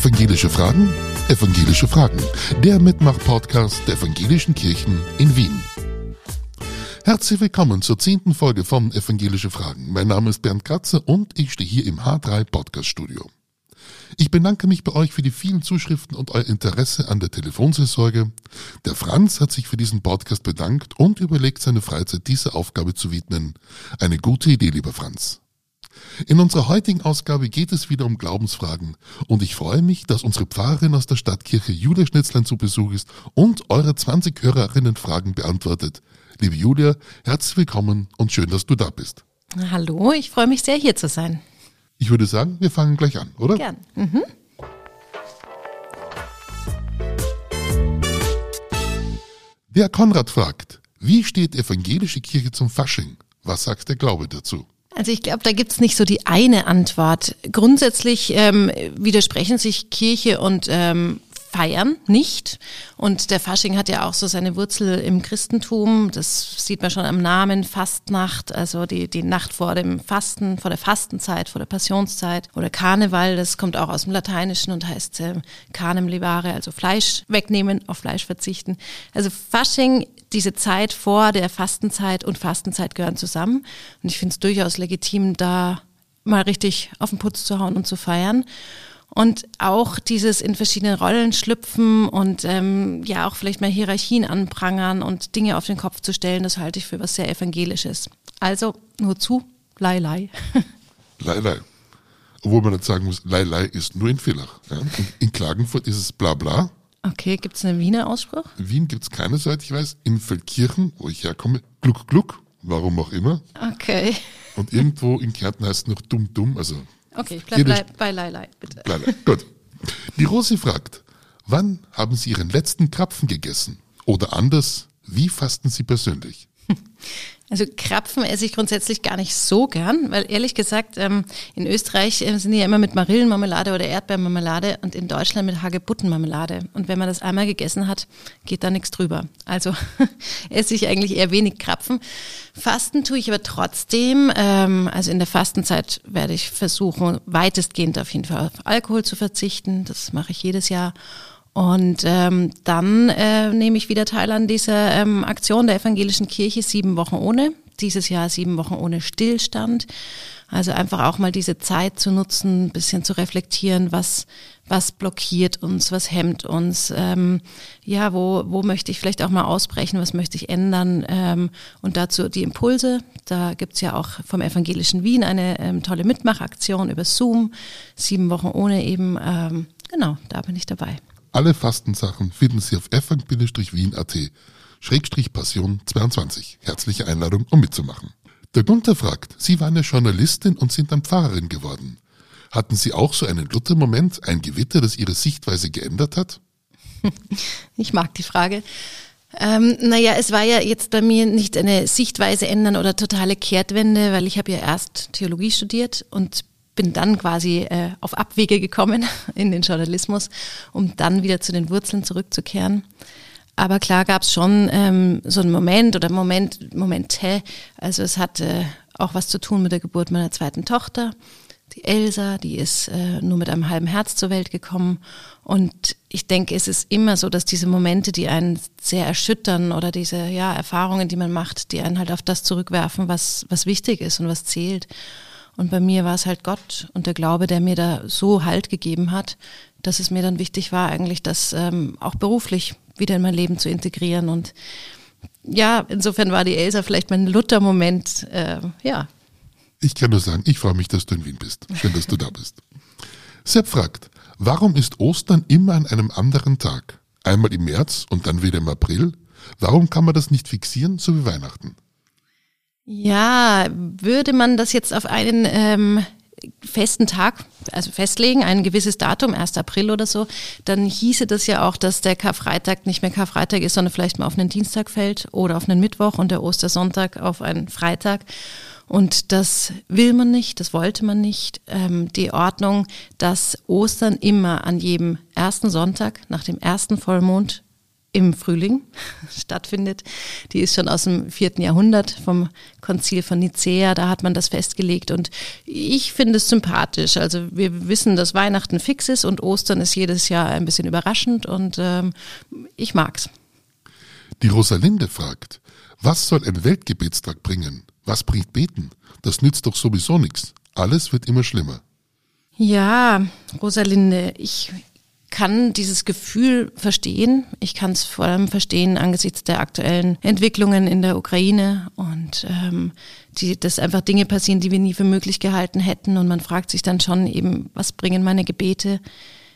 Evangelische Fragen? Evangelische Fragen. Der Mitmach-Podcast der Evangelischen Kirchen in Wien. Herzlich willkommen zur zehnten Folge von Evangelische Fragen. Mein Name ist Bernd Kratzer und ich stehe hier im H3 Podcast Studio. Ich bedanke mich bei euch für die vielen Zuschriften und euer Interesse an der Telefonseelsorge. Der Franz hat sich für diesen Podcast bedankt und überlegt, seine Freizeit dieser Aufgabe zu widmen. Eine gute Idee, lieber Franz. In unserer heutigen Ausgabe geht es wieder um Glaubensfragen und ich freue mich, dass unsere Pfarrerin aus der Stadtkirche Julia Schnitzlein zu Besuch ist und eure 20 Hörerinnen Fragen beantwortet. Liebe Julia, herzlich willkommen und schön, dass du da bist. Hallo, ich freue mich sehr, hier zu sein. Ich würde sagen, wir fangen gleich an, oder? Gern. Mhm. Der Konrad fragt, wie steht evangelische Kirche zum Fasching? Was sagt der Glaube dazu? Also ich glaube, da gibt's nicht so die eine Antwort. Grundsätzlich ähm, widersprechen sich Kirche und ähm, Feiern nicht. Und der Fasching hat ja auch so seine Wurzel im Christentum. Das sieht man schon am Namen Fastnacht, also die, die Nacht vor dem Fasten, vor der Fastenzeit, vor der Passionszeit. Oder Karneval, das kommt auch aus dem Lateinischen und heißt äh, Canem levare, also Fleisch wegnehmen, auf Fleisch verzichten. Also Fasching diese Zeit vor der Fastenzeit und Fastenzeit gehören zusammen. Und ich finde es durchaus legitim, da mal richtig auf den Putz zu hauen und zu feiern. Und auch dieses in verschiedenen Rollen schlüpfen und ähm, ja auch vielleicht mal Hierarchien anprangern und Dinge auf den Kopf zu stellen, das halte ich für was sehr Evangelisches. Also nur zu, lei lei. Lei lei. Obwohl man nicht sagen muss, lei lei ist nur in Villach. Ja? In Klagenfurt ist es bla bla. Okay, gibt es einen Wiener Ausspruch? In Wien gibt es keine, soweit ich weiß. In Feldkirchen, wo ich herkomme, gluck gluck, warum auch immer. Okay. Und irgendwo in Kärnten heißt es noch dumm dumm, also Okay, ich bleib, Jede- bleib bei lei lei, bitte. Lei lei. Gut. Die Rosi fragt, wann haben Sie Ihren letzten Krapfen gegessen? Oder anders, wie fasten Sie persönlich? Also Krapfen esse ich grundsätzlich gar nicht so gern, weil ehrlich gesagt, ähm, in Österreich äh, sind die ja immer mit Marillenmarmelade oder Erdbeermarmelade und in Deutschland mit Hagebuttenmarmelade. Und wenn man das einmal gegessen hat, geht da nichts drüber. Also esse ich eigentlich eher wenig Krapfen. Fasten tue ich aber trotzdem. Ähm, also in der Fastenzeit werde ich versuchen, weitestgehend auf jeden Fall auf Alkohol zu verzichten. Das mache ich jedes Jahr. Und ähm, dann äh, nehme ich wieder teil an dieser ähm, Aktion der evangelischen Kirche sieben Wochen ohne. Dieses Jahr sieben Wochen ohne Stillstand. Also einfach auch mal diese Zeit zu nutzen, ein bisschen zu reflektieren, was was blockiert uns, was hemmt uns, ähm, ja, wo, wo möchte ich vielleicht auch mal ausbrechen, was möchte ich ändern ähm, und dazu die Impulse. Da gibt's ja auch vom Evangelischen Wien eine ähm, tolle Mitmachaktion über Zoom, sieben Wochen ohne eben, ähm, genau, da bin ich dabei. Alle Fastensachen finden Sie auf f-wien.at Schrägstrich Passion 22. Herzliche Einladung, um mitzumachen. Der Gunther fragt, Sie waren ja Journalistin und sind dann Pfarrerin geworden. Hatten Sie auch so einen Luther-Moment, ein Gewitter, das Ihre Sichtweise geändert hat? Ich mag die Frage. Ähm, naja, es war ja jetzt bei mir nicht eine Sichtweise ändern oder totale Kehrtwende, weil ich habe ja erst Theologie studiert und bin dann quasi äh, auf Abwege gekommen in den Journalismus, um dann wieder zu den Wurzeln zurückzukehren. Aber klar gab es schon ähm, so einen Moment oder Moment, Momente. Also es hatte auch was zu tun mit der Geburt meiner zweiten Tochter. Die Elsa, die ist äh, nur mit einem halben Herz zur Welt gekommen. Und ich denke, es ist immer so, dass diese Momente, die einen sehr erschüttern oder diese ja, Erfahrungen, die man macht, die einen halt auf das zurückwerfen, was, was wichtig ist und was zählt. Und bei mir war es halt Gott und der Glaube, der mir da so Halt gegeben hat, dass es mir dann wichtig war, eigentlich das ähm, auch beruflich wieder in mein Leben zu integrieren. Und ja, insofern war die Elsa vielleicht mein Luther-Moment. Äh, ja, Ich kann nur sagen, ich freue mich, dass du in Wien bist. Schön, dass du da bist. Sepp fragt, warum ist Ostern immer an einem anderen Tag? Einmal im März und dann wieder im April? Warum kann man das nicht fixieren, so wie Weihnachten? Ja, würde man das jetzt auf einen ähm, festen Tag, also festlegen, ein gewisses Datum, 1. April oder so, dann hieße das ja auch, dass der Karfreitag nicht mehr Karfreitag ist, sondern vielleicht mal auf einen Dienstag fällt oder auf einen Mittwoch und der Ostersonntag auf einen Freitag. Und das will man nicht, das wollte man nicht. Ähm, die Ordnung, dass Ostern immer an jedem ersten Sonntag nach dem ersten Vollmond im Frühling stattfindet. Die ist schon aus dem vierten Jahrhundert vom Konzil von Nicea, da hat man das festgelegt und ich finde es sympathisch. Also wir wissen, dass Weihnachten fix ist und Ostern ist jedes Jahr ein bisschen überraschend und ähm, ich mag's. Die Rosalinde fragt, was soll ein Weltgebetstag bringen? Was bringt Beten? Das nützt doch sowieso nichts. Alles wird immer schlimmer. Ja, Rosalinde, ich kann dieses Gefühl verstehen. Ich kann es vor allem verstehen angesichts der aktuellen Entwicklungen in der Ukraine und ähm, die, dass einfach Dinge passieren, die wir nie für möglich gehalten hätten. Und man fragt sich dann schon eben, was bringen meine Gebete?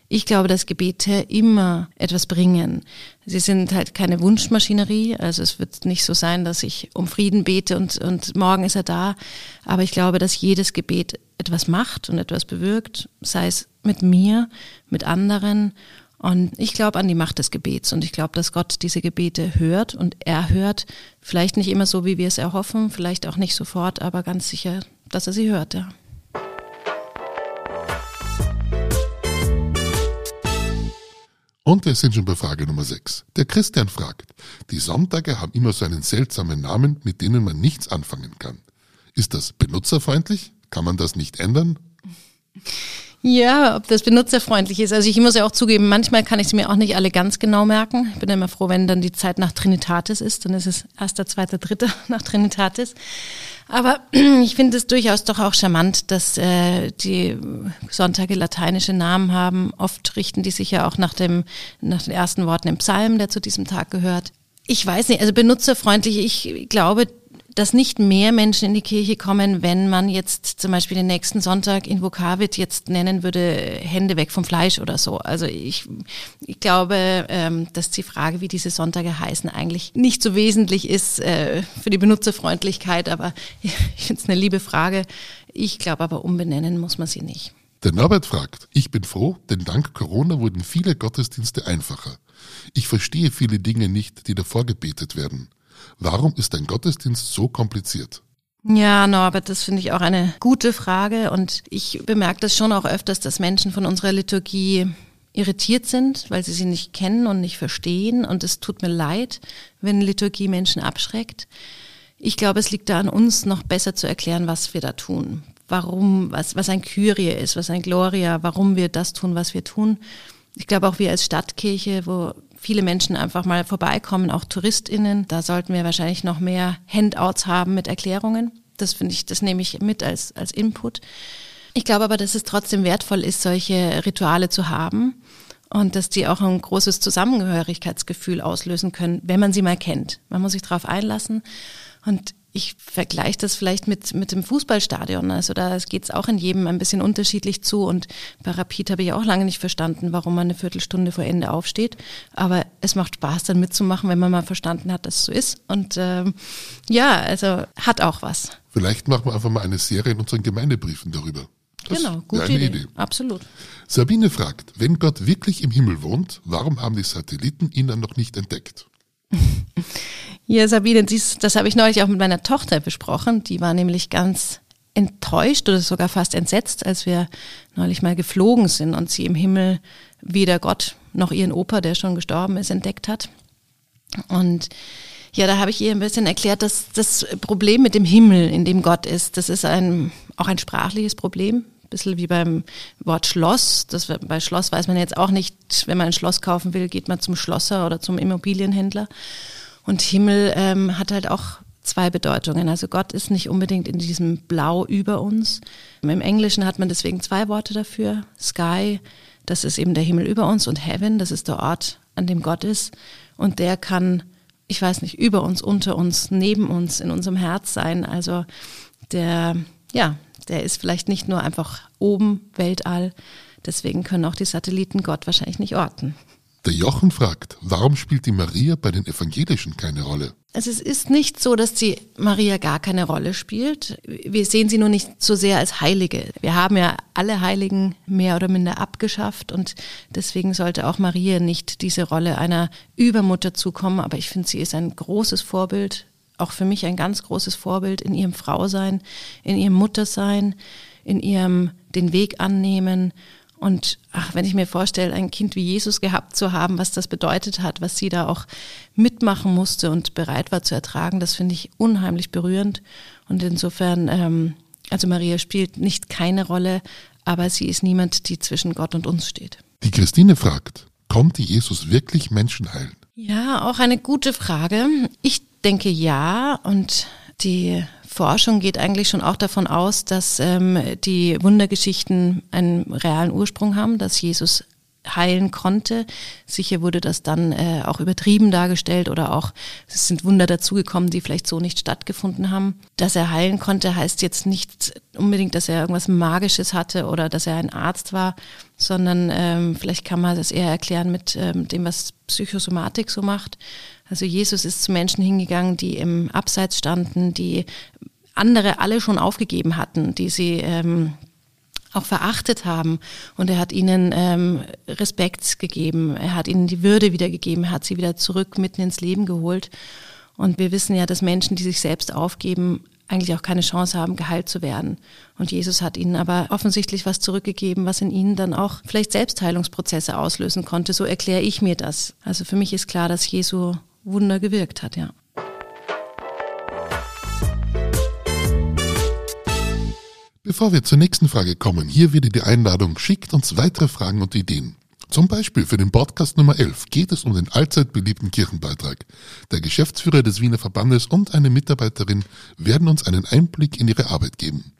Ich glaube, dass Gebete immer etwas bringen. Sie sind halt keine Wunschmaschinerie. Also es wird nicht so sein, dass ich um Frieden bete und, und morgen ist er da. Aber ich glaube, dass jedes Gebet etwas macht und etwas bewirkt, sei es mit mir, mit anderen. Und ich glaube an die Macht des Gebets und ich glaube, dass Gott diese Gebete hört und er hört, vielleicht nicht immer so, wie wir es erhoffen, vielleicht auch nicht sofort, aber ganz sicher, dass er sie hört, ja. Und wir sind schon bei Frage Nummer 6. Der Christian fragt, die Sonntage haben immer so einen seltsamen Namen, mit denen man nichts anfangen kann. Ist das benutzerfreundlich? Kann man das nicht ändern? Ja, ob das benutzerfreundlich ist. Also ich muss ja auch zugeben, manchmal kann ich sie mir auch nicht alle ganz genau merken. Ich bin immer froh, wenn dann die Zeit nach Trinitatis ist. Dann ist es erster, zweiter, dritter nach Trinitatis. Aber ich finde es durchaus doch auch charmant, dass äh, die Sonntage lateinische Namen haben. Oft richten die sich ja auch nach, dem, nach den ersten Worten im Psalm, der zu diesem Tag gehört. Ich weiß nicht, also benutzerfreundlich, ich glaube, dass nicht mehr Menschen in die Kirche kommen, wenn man jetzt zum Beispiel den nächsten Sonntag in Vokavit jetzt nennen würde, Hände weg vom Fleisch oder so. Also ich, ich glaube, ähm, dass die Frage, wie diese Sonntage heißen, eigentlich nicht so wesentlich ist äh, für die Benutzerfreundlichkeit, aber ich finde es eine liebe Frage. Ich glaube aber, umbenennen muss man sie nicht. Der Norbert fragt, ich bin froh, denn dank Corona wurden viele Gottesdienste einfacher. Ich verstehe viele Dinge nicht, die davor gebetet werden. Warum ist ein Gottesdienst so kompliziert? Ja, Norbert, das finde ich auch eine gute Frage und ich bemerke das schon auch öfters, dass Menschen von unserer Liturgie irritiert sind, weil sie sie nicht kennen und nicht verstehen und es tut mir leid, wenn Liturgie Menschen abschreckt. Ich glaube, es liegt da an uns, noch besser zu erklären, was wir da tun. Warum, was, was ein Kyrie ist, was ein Gloria, warum wir das tun, was wir tun. Ich glaube auch wir als Stadtkirche, wo viele Menschen einfach mal vorbeikommen, auch TouristInnen. Da sollten wir wahrscheinlich noch mehr Handouts haben mit Erklärungen. Das finde ich, das nehme ich mit als, als Input. Ich glaube aber, dass es trotzdem wertvoll ist, solche Rituale zu haben und dass die auch ein großes Zusammengehörigkeitsgefühl auslösen können, wenn man sie mal kennt. Man muss sich darauf einlassen. Und ich vergleiche das vielleicht mit, mit dem Fußballstadion. Also da geht es auch in jedem ein bisschen unterschiedlich zu. Und bei Rapid habe ich auch lange nicht verstanden, warum man eine Viertelstunde vor Ende aufsteht. Aber es macht Spaß, dann mitzumachen, wenn man mal verstanden hat, dass es so ist. Und ähm, ja, also hat auch was. Vielleicht machen wir einfach mal eine Serie in unseren Gemeindebriefen darüber. Das genau, gute Idee. Idee. Absolut. Sabine fragt, wenn Gott wirklich im Himmel wohnt, warum haben die Satelliten ihn dann noch nicht entdeckt? Ja, Sabine, dies, das habe ich neulich auch mit meiner Tochter besprochen. Die war nämlich ganz enttäuscht oder sogar fast entsetzt, als wir neulich mal geflogen sind und sie im Himmel weder Gott noch ihren Opa, der schon gestorben ist, entdeckt hat. Und ja, da habe ich ihr ein bisschen erklärt, dass das Problem mit dem Himmel, in dem Gott ist, das ist ein, auch ein sprachliches Problem. Ein bisschen wie beim Wort Schloss. Das, bei Schloss weiß man jetzt auch nicht, wenn man ein Schloss kaufen will, geht man zum Schlosser oder zum Immobilienhändler. Und Himmel ähm, hat halt auch zwei Bedeutungen. Also Gott ist nicht unbedingt in diesem Blau über uns. Im Englischen hat man deswegen zwei Worte dafür. Sky, das ist eben der Himmel über uns und Heaven, das ist der Ort, an dem Gott ist. Und der kann, ich weiß nicht, über uns, unter uns, neben uns, in unserem Herz sein. Also der, ja, der ist vielleicht nicht nur einfach oben, Weltall. Deswegen können auch die Satelliten Gott wahrscheinlich nicht orten. Der Jochen fragt, warum spielt die Maria bei den Evangelischen keine Rolle? Also es ist nicht so, dass die Maria gar keine Rolle spielt. Wir sehen sie nur nicht so sehr als Heilige. Wir haben ja alle Heiligen mehr oder minder abgeschafft und deswegen sollte auch Maria nicht diese Rolle einer Übermutter zukommen. Aber ich finde, sie ist ein großes Vorbild, auch für mich ein ganz großes Vorbild in ihrem Frausein, in ihrem Muttersein, in ihrem den Weg annehmen Und ach, wenn ich mir vorstelle, ein Kind wie Jesus gehabt zu haben, was das bedeutet hat, was sie da auch mitmachen musste und bereit war zu ertragen, das finde ich unheimlich berührend. Und insofern, ähm, also Maria spielt nicht keine Rolle, aber sie ist niemand, die zwischen Gott und uns steht. Die Christine fragt, konnte Jesus wirklich Menschen heilen? Ja, auch eine gute Frage. Ich denke ja und die Forschung geht eigentlich schon auch davon aus, dass ähm, die Wundergeschichten einen realen Ursprung haben, dass Jesus heilen konnte. Sicher wurde das dann äh, auch übertrieben dargestellt oder auch es sind Wunder dazugekommen, die vielleicht so nicht stattgefunden haben. Dass er heilen konnte, heißt jetzt nicht unbedingt, dass er irgendwas Magisches hatte oder dass er ein Arzt war, sondern ähm, vielleicht kann man das eher erklären mit ähm, dem, was Psychosomatik so macht. Also Jesus ist zu Menschen hingegangen, die im Abseits standen, die andere alle schon aufgegeben hatten, die sie ähm, auch verachtet haben. Und er hat ihnen ähm, Respekt gegeben, er hat ihnen die Würde wiedergegeben, er hat sie wieder zurück mitten ins Leben geholt. Und wir wissen ja, dass Menschen, die sich selbst aufgeben, eigentlich auch keine Chance haben, geheilt zu werden. Und Jesus hat ihnen aber offensichtlich was zurückgegeben, was in ihnen dann auch vielleicht Selbstheilungsprozesse auslösen konnte. So erkläre ich mir das. Also für mich ist klar, dass Jesu Wunder gewirkt hat, ja. Bevor wir zur nächsten Frage kommen, hier wieder die Einladung, schickt uns weitere Fragen und Ideen. Zum Beispiel für den Podcast Nummer 11 geht es um den allzeit beliebten Kirchenbeitrag. Der Geschäftsführer des Wiener Verbandes und eine Mitarbeiterin werden uns einen Einblick in ihre Arbeit geben.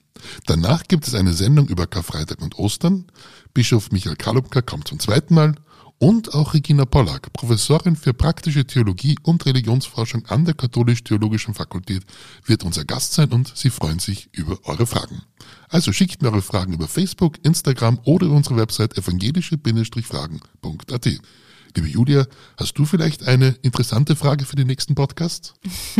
Danach gibt es eine Sendung über Karfreitag und Ostern. Bischof Michael Kalubka kommt zum zweiten Mal und auch Regina Pollack, Professorin für praktische Theologie und Religionsforschung an der Katholisch-Theologischen Fakultät, wird unser Gast sein und sie freuen sich über eure Fragen. Also schickt mir eure Fragen über Facebook, Instagram oder unsere Website evangelische-fragen.at. Liebe Julia, hast du vielleicht eine interessante Frage für den nächsten Podcast?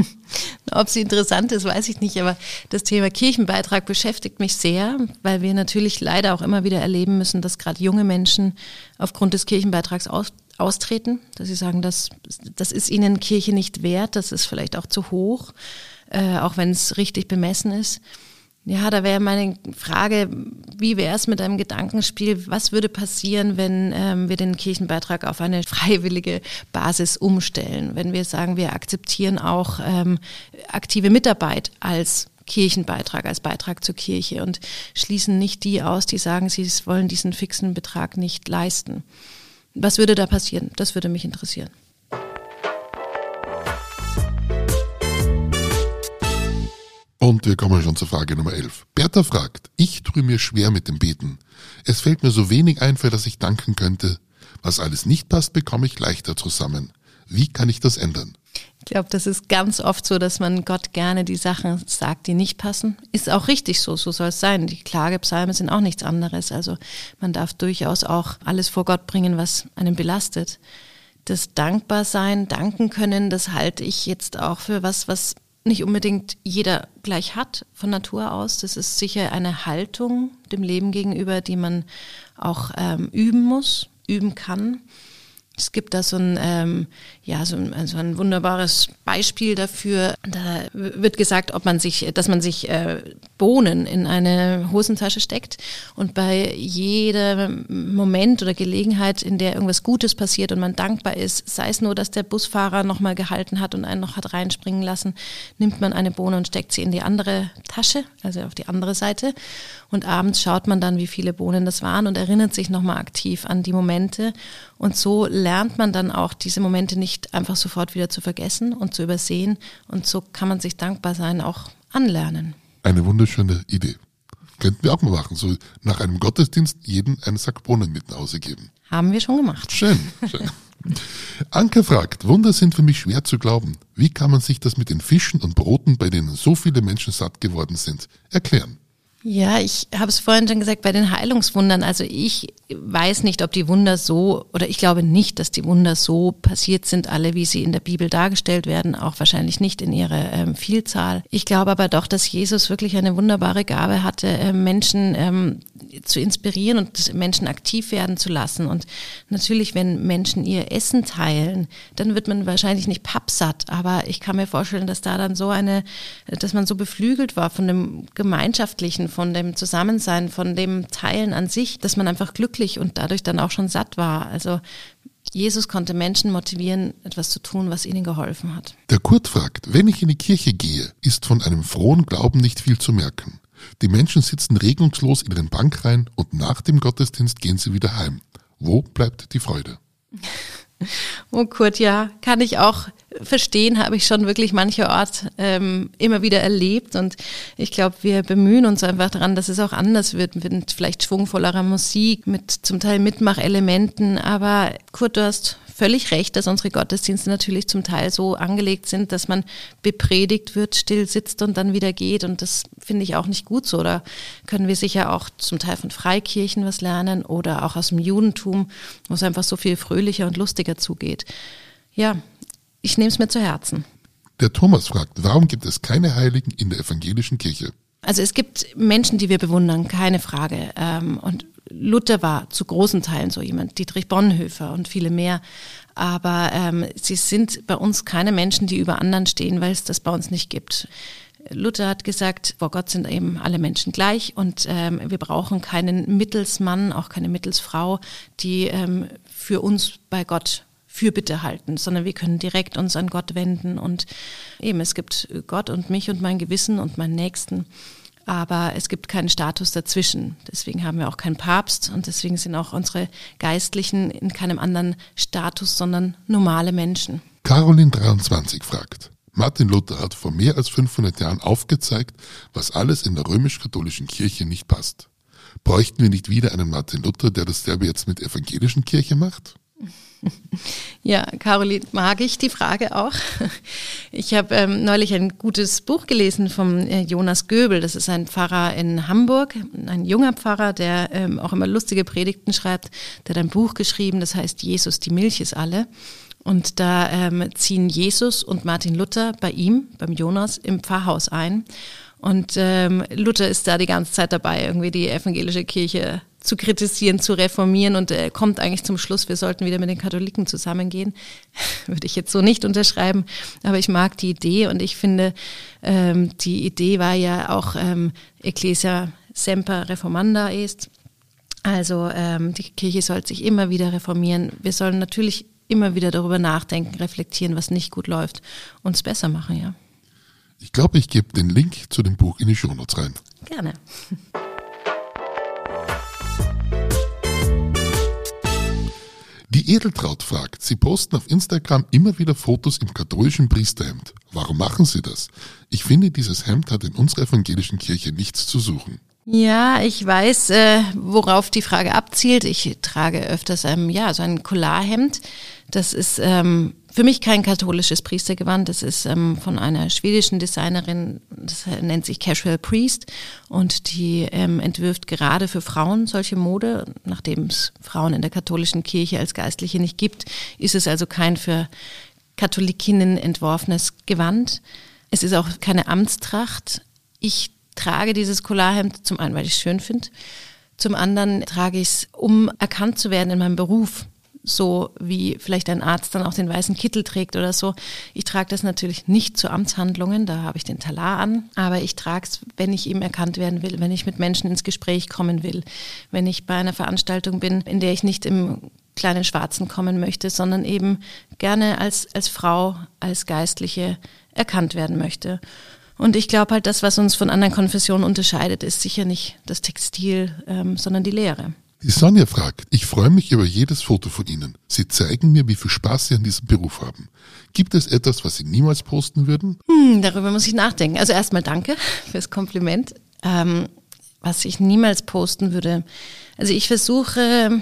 Ob sie interessant ist, weiß ich nicht, aber das Thema Kirchenbeitrag beschäftigt mich sehr, weil wir natürlich leider auch immer wieder erleben müssen, dass gerade junge Menschen aufgrund des Kirchenbeitrags aus, austreten, dass sie sagen, das, das ist ihnen Kirche nicht wert, das ist vielleicht auch zu hoch, äh, auch wenn es richtig bemessen ist. Ja, da wäre meine Frage, wie wäre es mit einem Gedankenspiel? Was würde passieren, wenn ähm, wir den Kirchenbeitrag auf eine freiwillige Basis umstellen? Wenn wir sagen, wir akzeptieren auch ähm, aktive Mitarbeit als Kirchenbeitrag, als Beitrag zur Kirche und schließen nicht die aus, die sagen, sie wollen diesen fixen Betrag nicht leisten. Was würde da passieren? Das würde mich interessieren. Und wir kommen schon zur Frage Nummer 11. Bertha fragt, ich tue mir schwer mit dem Beten. Es fällt mir so wenig ein, für das ich danken könnte. Was alles nicht passt, bekomme ich leichter zusammen. Wie kann ich das ändern? Ich glaube, das ist ganz oft so, dass man Gott gerne die Sachen sagt, die nicht passen. Ist auch richtig so, so soll es sein. Die Klagepsalme sind auch nichts anderes. Also man darf durchaus auch alles vor Gott bringen, was einen belastet. Das Dankbarsein, danken können, das halte ich jetzt auch für was, was nicht unbedingt jeder gleich hat von Natur aus. Das ist sicher eine Haltung dem Leben gegenüber, die man auch ähm, üben muss, üben kann. Es gibt da so ein, ähm, ja, so ein, also ein wunderbares Beispiel dafür. Da wird gesagt, ob man sich, dass man sich äh, Bohnen in eine Hosentasche steckt und bei jedem Moment oder Gelegenheit, in der irgendwas Gutes passiert und man dankbar ist, sei es nur, dass der Busfahrer nochmal gehalten hat und einen noch hat reinspringen lassen, nimmt man eine Bohne und steckt sie in die andere Tasche, also auf die andere Seite. Und abends schaut man dann, wie viele Bohnen das waren und erinnert sich nochmal aktiv an die Momente. Und so lernt man dann auch diese Momente nicht einfach sofort wieder zu vergessen und zu übersehen. Und so kann man sich dankbar sein auch anlernen. Eine wunderschöne Idee. Könnten wir auch mal machen. So nach einem Gottesdienst jeden einen Sack Bohnen mit nach Hause geben. Haben wir schon gemacht. Schön, schön. Anke fragt, Wunder sind für mich schwer zu glauben. Wie kann man sich das mit den Fischen und Broten, bei denen so viele Menschen satt geworden sind, erklären? Ja, ich habe es vorhin schon gesagt bei den Heilungswundern. Also ich weiß nicht, ob die Wunder so, oder ich glaube nicht, dass die Wunder so passiert sind, alle wie sie in der Bibel dargestellt werden, auch wahrscheinlich nicht in ihrer ähm, Vielzahl. Ich glaube aber doch, dass Jesus wirklich eine wunderbare Gabe hatte, äh, Menschen ähm, zu inspirieren und Menschen aktiv werden zu lassen. Und natürlich, wenn Menschen ihr Essen teilen, dann wird man wahrscheinlich nicht pappsatt. Aber ich kann mir vorstellen, dass da dann so eine, dass man so beflügelt war von dem Gemeinschaftlichen, von dem Zusammensein, von dem Teilen an sich, dass man einfach glücklich und dadurch dann auch schon satt war. Also Jesus konnte Menschen motivieren, etwas zu tun, was ihnen geholfen hat. Der Kurt fragt, wenn ich in die Kirche gehe, ist von einem frohen Glauben nicht viel zu merken. Die Menschen sitzen regungslos in ihren Bankreihen und nach dem Gottesdienst gehen sie wieder heim. Wo bleibt die Freude? Oh Kurt, ja, kann ich auch verstehen, habe ich schon wirklich mancherort ähm, immer wieder erlebt. Und ich glaube, wir bemühen uns einfach daran, dass es auch anders wird, mit vielleicht schwungvollerer Musik, mit zum Teil Mitmachelementen. Aber Kurt, du hast völlig recht, dass unsere Gottesdienste natürlich zum Teil so angelegt sind, dass man bepredigt wird, still sitzt und dann wieder geht. Und das finde ich auch nicht gut so. Da können wir sicher auch zum Teil von Freikirchen was lernen oder auch aus dem Judentum, wo es einfach so viel fröhlicher und lustiger zugeht. Ja, ich nehme es mir zu Herzen. Der Thomas fragt, warum gibt es keine Heiligen in der evangelischen Kirche? Also es gibt Menschen, die wir bewundern, keine Frage. Ähm, und Luther war zu großen Teilen so jemand, Dietrich Bonhoeffer und viele mehr. Aber ähm, sie sind bei uns keine Menschen, die über anderen stehen, weil es das bei uns nicht gibt. Luther hat gesagt, vor Gott sind eben alle Menschen gleich und ähm, wir brauchen keinen Mittelsmann, auch keine Mittelsfrau, die ähm, für uns bei Gott Fürbitte halten, sondern wir können direkt uns an Gott wenden und eben es gibt Gott und mich und mein Gewissen und meinen Nächsten aber es gibt keinen Status dazwischen. Deswegen haben wir auch keinen Papst und deswegen sind auch unsere Geistlichen in keinem anderen Status, sondern normale Menschen. Caroline 23 fragt. Martin Luther hat vor mehr als 500 Jahren aufgezeigt, was alles in der römisch-katholischen Kirche nicht passt. Bräuchten wir nicht wieder einen Martin Luther, der dasselbe jetzt mit evangelischen Kirche macht? Ja, Caroline, mag ich die Frage auch. Ich habe ähm, neulich ein gutes Buch gelesen vom äh, Jonas Göbel. Das ist ein Pfarrer in Hamburg, ein junger Pfarrer, der ähm, auch immer lustige Predigten schreibt. Der hat ein Buch geschrieben, das heißt Jesus, die Milch ist alle. Und da ähm, ziehen Jesus und Martin Luther bei ihm, beim Jonas, im Pfarrhaus ein. Und ähm, Luther ist da die ganze Zeit dabei, irgendwie die evangelische Kirche zu kritisieren, zu reformieren und er kommt eigentlich zum Schluss, wir sollten wieder mit den Katholiken zusammengehen. Würde ich jetzt so nicht unterschreiben, aber ich mag die Idee und ich finde, ähm, die Idee war ja auch ähm, Ecclesia semper reformanda est. Also ähm, die Kirche soll sich immer wieder reformieren. Wir sollen natürlich immer wieder darüber nachdenken, reflektieren, was nicht gut läuft, uns besser machen, ja. Ich glaube, ich gebe den Link zu dem Buch in die Shownotes rein. Gerne. Die Edeltraut fragt, Sie posten auf Instagram immer wieder Fotos im katholischen Priesterhemd. Warum machen Sie das? Ich finde, dieses Hemd hat in unserer evangelischen Kirche nichts zu suchen. Ja, ich weiß, äh, worauf die Frage abzielt. Ich trage öfters ähm, ja, so ein Collarhemd. Das ist ähm, für mich kein katholisches Priestergewand. Das ist ähm, von einer schwedischen Designerin, das nennt sich Casual Priest und die ähm, entwirft gerade für Frauen solche Mode. Nachdem es Frauen in der katholischen Kirche als Geistliche nicht gibt, ist es also kein für Katholikinnen entworfenes Gewand. Es ist auch keine Amtstracht. Ich trage dieses Collarhemd zum einen, weil ich es schön finde. Zum anderen trage ich es, um erkannt zu werden in meinem Beruf so wie vielleicht ein Arzt dann auch den weißen Kittel trägt oder so. Ich trage das natürlich nicht zu Amtshandlungen, da habe ich den Talar an, aber ich trage es, wenn ich eben erkannt werden will, wenn ich mit Menschen ins Gespräch kommen will, wenn ich bei einer Veranstaltung bin, in der ich nicht im kleinen Schwarzen kommen möchte, sondern eben gerne als, als Frau, als Geistliche erkannt werden möchte. Und ich glaube halt, das, was uns von anderen Konfessionen unterscheidet, ist sicher nicht das Textil, ähm, sondern die Lehre. Die Sonja fragt, ich freue mich über jedes Foto von Ihnen. Sie zeigen mir, wie viel Spaß Sie an diesem Beruf haben. Gibt es etwas, was Sie niemals posten würden? Hm, darüber muss ich nachdenken. Also erstmal danke fürs Kompliment. Ähm, was ich niemals posten würde. Also ich versuche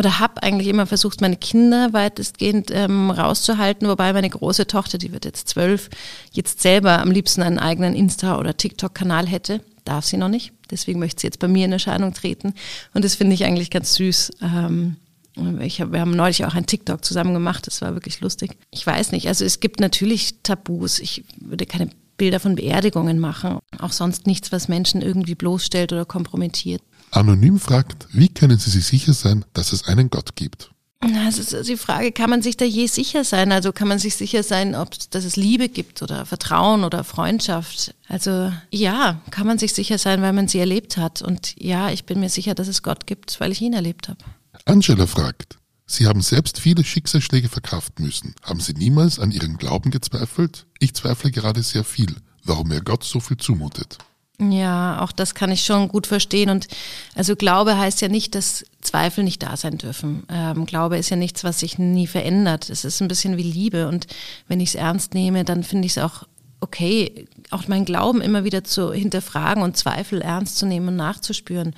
oder habe eigentlich immer versucht, meine Kinder weitestgehend ähm, rauszuhalten, wobei meine große Tochter, die wird jetzt zwölf, jetzt selber am liebsten einen eigenen Insta- oder TikTok-Kanal hätte darf sie noch nicht. Deswegen möchte sie jetzt bei mir in Erscheinung treten. Und das finde ich eigentlich ganz süß. Ähm, hab, wir haben neulich auch ein TikTok zusammen gemacht. Das war wirklich lustig. Ich weiß nicht. Also es gibt natürlich Tabus. Ich würde keine Bilder von Beerdigungen machen. Auch sonst nichts, was Menschen irgendwie bloßstellt oder kompromittiert. Anonym fragt, wie können Sie sich sicher sein, dass es einen Gott gibt? Also die Frage, kann man sich da je sicher sein? Also kann man sich sicher sein, ob dass es Liebe gibt oder Vertrauen oder Freundschaft? Also ja, kann man sich sicher sein, weil man sie erlebt hat. Und ja, ich bin mir sicher, dass es Gott gibt, weil ich ihn erlebt habe. Angela fragt, Sie haben selbst viele Schicksalsschläge verkraften müssen. Haben Sie niemals an Ihren Glauben gezweifelt? Ich zweifle gerade sehr viel, warum er Gott so viel zumutet. Ja, auch das kann ich schon gut verstehen. Und also Glaube heißt ja nicht, dass Zweifel nicht da sein dürfen. Ähm, Glaube ist ja nichts, was sich nie verändert. Es ist ein bisschen wie Liebe. Und wenn ich es ernst nehme, dann finde ich es auch okay, auch meinen Glauben immer wieder zu hinterfragen und Zweifel ernst zu nehmen und nachzuspüren.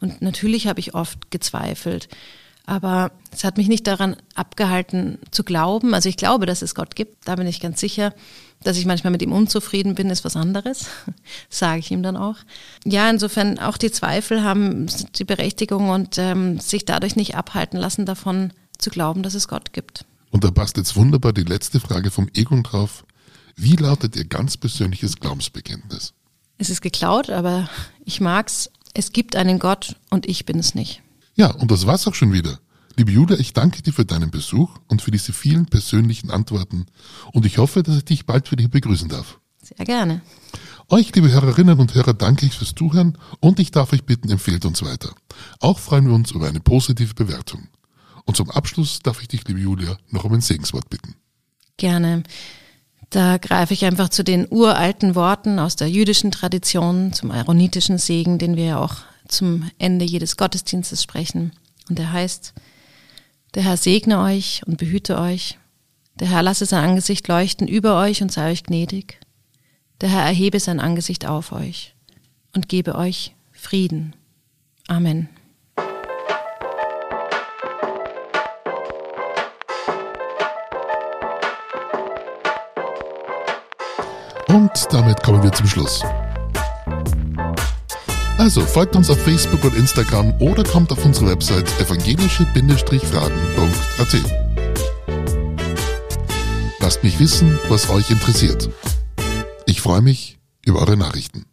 Und natürlich habe ich oft gezweifelt. Aber es hat mich nicht daran abgehalten zu glauben. Also ich glaube, dass es Gott gibt, da bin ich ganz sicher. Dass ich manchmal mit ihm unzufrieden bin, ist was anderes, sage ich ihm dann auch. Ja, insofern auch die Zweifel haben die Berechtigung und ähm, sich dadurch nicht abhalten lassen davon zu glauben, dass es Gott gibt. Und da passt jetzt wunderbar die letzte Frage vom Egon drauf. Wie lautet Ihr ganz persönliches Glaubensbekenntnis? Es ist geklaut, aber ich mag's. Es gibt einen Gott und ich bin es nicht. Ja, und das war's auch schon wieder. Liebe Julia, ich danke dir für deinen Besuch und für diese vielen persönlichen Antworten und ich hoffe, dass ich dich bald wieder begrüßen darf. Sehr gerne. Euch, liebe Hörerinnen und Hörer, danke ich fürs Zuhören und ich darf euch bitten, empfehlt uns weiter. Auch freuen wir uns über eine positive Bewertung. Und zum Abschluss darf ich dich, liebe Julia, noch um ein Segenswort bitten. Gerne. Da greife ich einfach zu den uralten Worten aus der jüdischen Tradition, zum aaronitischen Segen, den wir ja auch zum Ende jedes Gottesdienstes sprechen. Und der heißt, der Herr segne euch und behüte euch. Der Herr lasse sein Angesicht leuchten über euch und sei euch gnädig. Der Herr erhebe sein Angesicht auf euch und gebe euch Frieden. Amen. Und damit kommen wir zum Schluss. Also folgt uns auf Facebook und Instagram oder kommt auf unsere Website evangelische-fragen.at. Lasst mich wissen, was euch interessiert. Ich freue mich über eure Nachrichten.